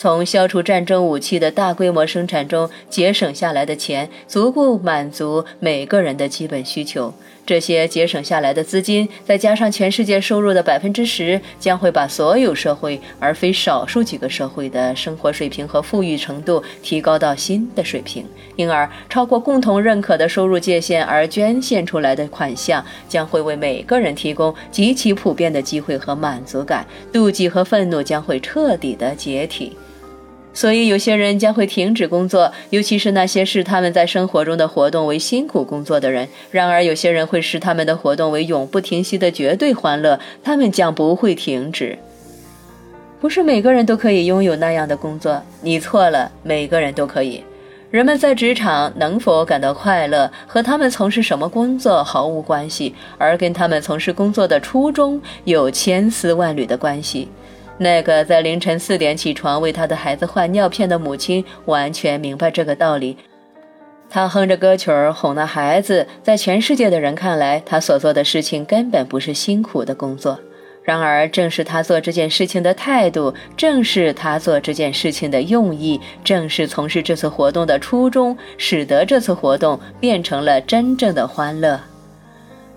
从消除战争武器的大规模生产中节省下来的钱，足够满足每个人的基本需求。这些节省下来的资金，再加上全世界收入的百分之十，将会把所有社会而非少数几个社会的生活水平和富裕程度提高到新的水平。因而，超过共同认可的收入界限而捐献出来的款项，将会为每个人提供极其普遍的机会和满足感。妒忌和愤怒将会彻底的解体。所以，有些人将会停止工作，尤其是那些视他们在生活中的活动为辛苦工作的人。然而，有些人会视他们的活动为永不停息的绝对欢乐，他们将不会停止。不是每个人都可以拥有那样的工作，你错了，每个人都可以。人们在职场能否感到快乐，和他们从事什么工作毫无关系，而跟他们从事工作的初衷有千丝万缕的关系。那个在凌晨四点起床为他的孩子换尿片的母亲完全明白这个道理。他哼着歌曲儿哄那孩子，在全世界的人看来，他所做的事情根本不是辛苦的工作。然而，正是他做这件事情的态度，正是他做这件事情的用意，正是从事这次活动的初衷，使得这次活动变成了真正的欢乐。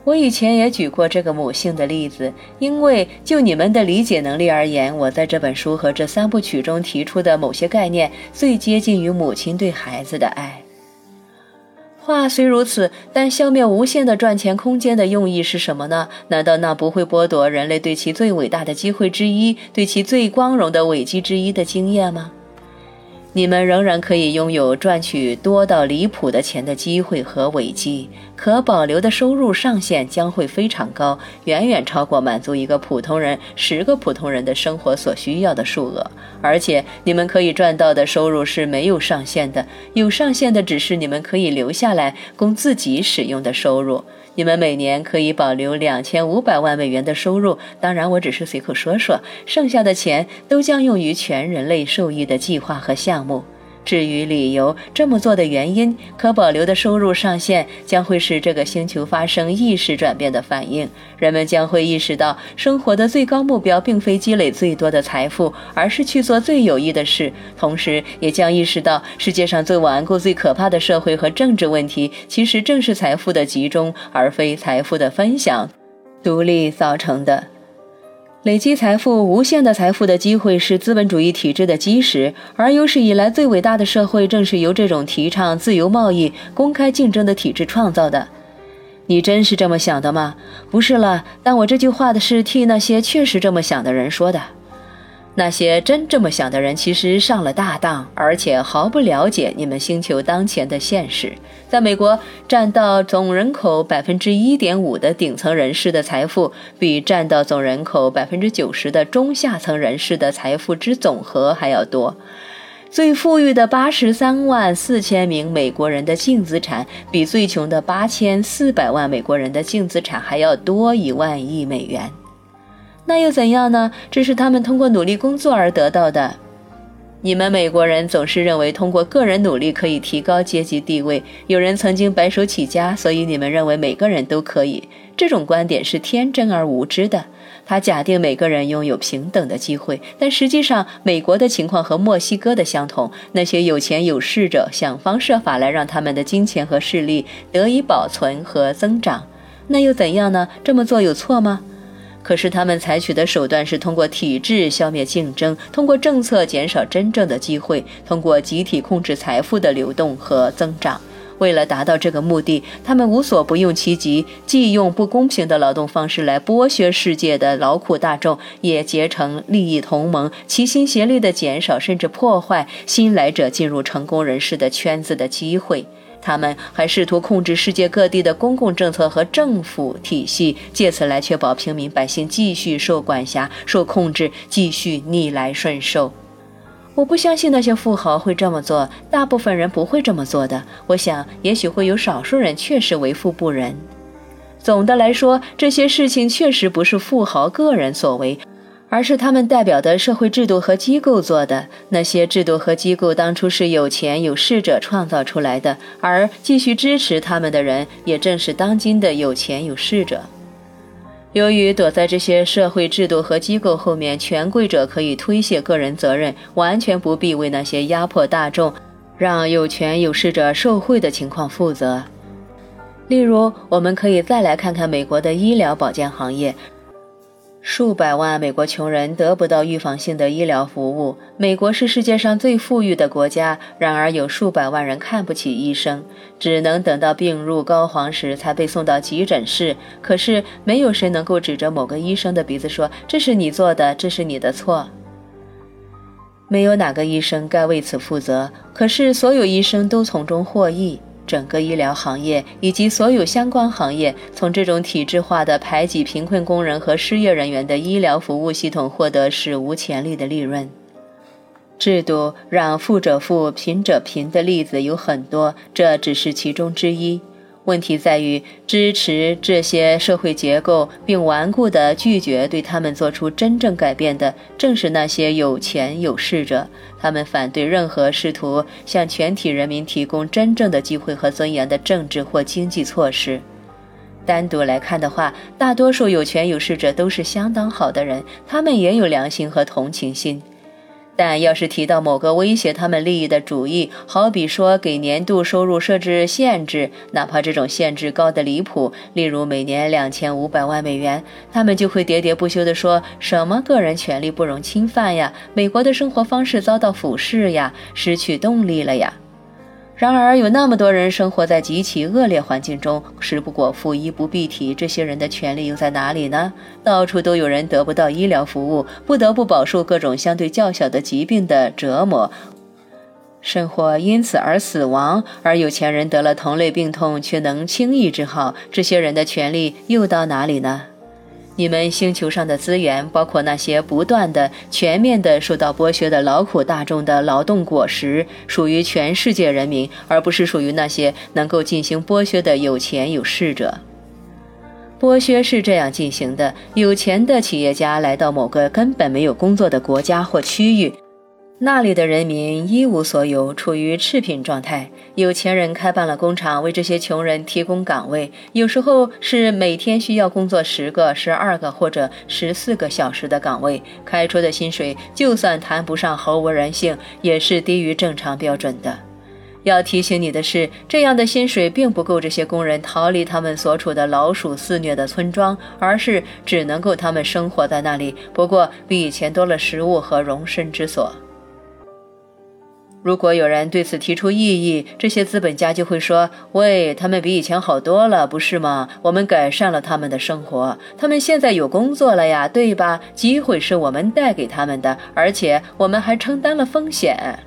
我以前也举过这个母性的例子，因为就你们的理解能力而言，我在这本书和这三部曲中提出的某些概念最接近于母亲对孩子的爱。话虽如此，但消灭无限的赚钱空间的用意是什么呢？难道那不会剥夺人类对其最伟大的机会之一、对其最光荣的伟绩之一的经验吗？你们仍然可以拥有赚取多到离谱的钱的机会和伟绩，可保留的收入上限将会非常高，远远超过满足一个普通人、十个普通人的生活所需要的数额。而且，你们可以赚到的收入是没有上限的，有上限的只是你们可以留下来供自己使用的收入。你们每年可以保留两千五百万美元的收入，当然我只是随口说说，剩下的钱都将用于全人类受益的计划和项目。至于理由，这么做的原因，可保留的收入上限将会使这个星球发生意识转变的反应。人们将会意识到，生活的最高目标并非积累最多的财富，而是去做最有益的事。同时，也将意识到，世界上最顽固、最可怕的社会和政治问题，其实正是财富的集中，而非财富的分享、独立造成的。累积财富、无限的财富的机会是资本主义体制的基石，而有史以来最伟大的社会正是由这种提倡自由贸易、公开竞争的体制创造的。你真是这么想的吗？不是了，但我这句话的是替那些确实这么想的人说的。那些真这么想的人，其实上了大当，而且毫不了解你们星球当前的现实。在美国，占到总人口百分之一点五的顶层人士的财富，比占到总人口百分之九十的中下层人士的财富之总和还要多。最富裕的八十三万四千名美国人的净资产，比最穷的八千四百万美国人的净资产还要多一万亿美元。那又怎样呢？这是他们通过努力工作而得到的。你们美国人总是认为通过个人努力可以提高阶级地位。有人曾经白手起家，所以你们认为每个人都可以。这种观点是天真而无知的。他假定每个人拥有平等的机会，但实际上美国的情况和墨西哥的相同。那些有钱有势者想方设法来让他们的金钱和势力得以保存和增长。那又怎样呢？这么做有错吗？可是他们采取的手段是通过体制消灭竞争，通过政策减少真正的机会，通过集体控制财富的流动和增长。为了达到这个目的，他们无所不用其极，既用不公平的劳动方式来剥削世界的劳苦大众，也结成利益同盟，齐心协力地减少甚至破坏新来者进入成功人士的圈子的机会。他们还试图控制世界各地的公共政策和政府体系，借此来确保平民百姓继续受管辖、受控制，继续逆来顺受。我不相信那些富豪会这么做，大部分人不会这么做的。我想，也许会有少数人确实为富不仁。总的来说，这些事情确实不是富豪个人所为。而是他们代表的社会制度和机构做的。那些制度和机构当初是有钱有势者创造出来的，而继续支持他们的人也正是当今的有钱有势者。由于躲在这些社会制度和机构后面，权贵者可以推卸个人责任，完全不必为那些压迫大众、让有权有势者受贿的情况负责。例如，我们可以再来看看美国的医疗保健行业。数百万美国穷人得不到预防性的医疗服务。美国是世界上最富裕的国家，然而有数百万人看不起医生，只能等到病入膏肓时才被送到急诊室。可是，没有谁能够指着某个医生的鼻子说：“这是你做的，这是你的错。”没有哪个医生该为此负责。可是，所有医生都从中获益。整个医疗行业以及所有相关行业，从这种体制化的排挤贫困工人和失业人员的医疗服务系统获得史无前例的利润。制度让富者富、贫者贫的例子有很多，这只是其中之一。问题在于支持这些社会结构，并顽固地拒绝对他们做出真正改变的，正是那些有钱有势者。他们反对任何试图向全体人民提供真正的机会和尊严的政治或经济措施。单独来看的话，大多数有权有势者都是相当好的人，他们也有良心和同情心。但要是提到某个威胁他们利益的主意，好比说给年度收入设置限制，哪怕这种限制高得离谱，例如每年两千五百万美元，他们就会喋喋不休地说什么个人权利不容侵犯呀，美国的生活方式遭到腐蚀呀，失去动力了呀。然而，有那么多人生活在极其恶劣环境中，食不果腹，衣不蔽体，这些人的权利又在哪里呢？到处都有人得不到医疗服务，不得不饱受各种相对较小的疾病的折磨，甚或因此而死亡。而有钱人得了同类病痛却能轻易治好，这些人的权利又到哪里呢？你们星球上的资源，包括那些不断的、全面的受到剥削的劳苦大众的劳动果实，属于全世界人民，而不是属于那些能够进行剥削的有钱有势者。剥削是这样进行的：有钱的企业家来到某个根本没有工作的国家或区域。那里的人民一无所有，处于赤贫状态。有钱人开办了工厂，为这些穷人提供岗位，有时候是每天需要工作十个、十二个或者十四个小时的岗位，开出的薪水就算谈不上毫无人性，也是低于正常标准的。要提醒你的是，这样的薪水并不够这些工人逃离他们所处的老鼠肆虐的村庄，而是只能够他们生活在那里，不过比以前多了食物和容身之所。如果有人对此提出异议，这些资本家就会说：“喂，他们比以前好多了，不是吗？我们改善了他们的生活，他们现在有工作了呀，对吧？机会是我们带给他们的，而且我们还承担了风险。”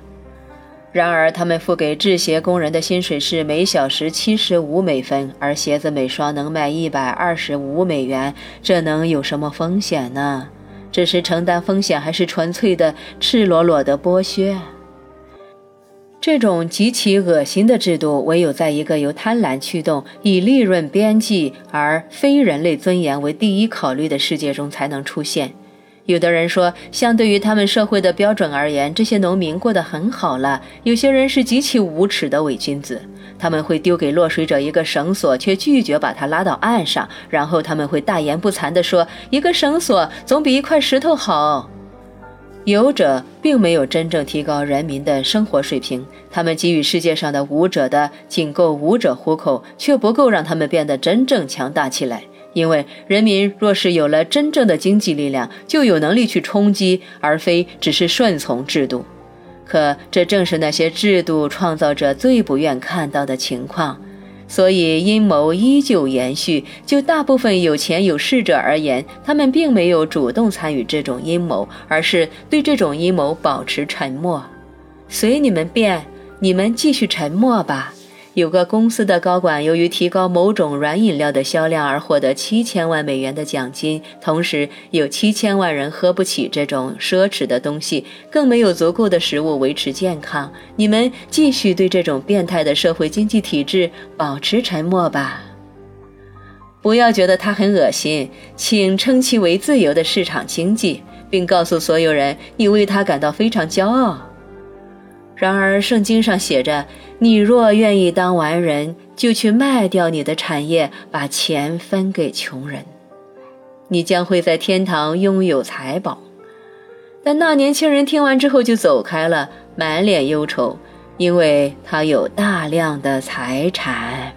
然而，他们付给制鞋工人的薪水是每小时七十五美分，而鞋子每双能卖一百二十五美元，这能有什么风险呢？这是承担风险，还是纯粹的赤裸裸的剥削？这种极其恶心的制度，唯有在一个由贪婪驱动、以利润边际而非人类尊严为第一考虑的世界中才能出现。有的人说，相对于他们社会的标准而言，这些农民过得很好了。有些人是极其无耻的伪君子，他们会丢给落水者一个绳索，却拒绝把他拉到岸上，然后他们会大言不惭地说：“一个绳索总比一块石头好。”有者并没有真正提高人民的生活水平，他们给予世界上的无者的仅够无者糊口，却不够让他们变得真正强大起来。因为人民若是有了真正的经济力量，就有能力去冲击，而非只是顺从制度。可这正是那些制度创造者最不愿看到的情况。所以阴谋依旧延续。就大部分有钱有势者而言，他们并没有主动参与这种阴谋，而是对这种阴谋保持沉默。随你们便，你们继续沉默吧。有个公司的高管由于提高某种软饮料的销量而获得七千万美元的奖金，同时有七千万人喝不起这种奢侈的东西，更没有足够的食物维持健康。你们继续对这种变态的社会经济体制保持沉默吧。不要觉得它很恶心，请称其为自由的市场经济，并告诉所有人你为它感到非常骄傲。然而，圣经上写着：“你若愿意当完人，就去卖掉你的产业，把钱分给穷人。”你将会在天堂拥有财宝。”但那年轻人听完之后就走开了，满脸忧愁，因为他有大量的财产。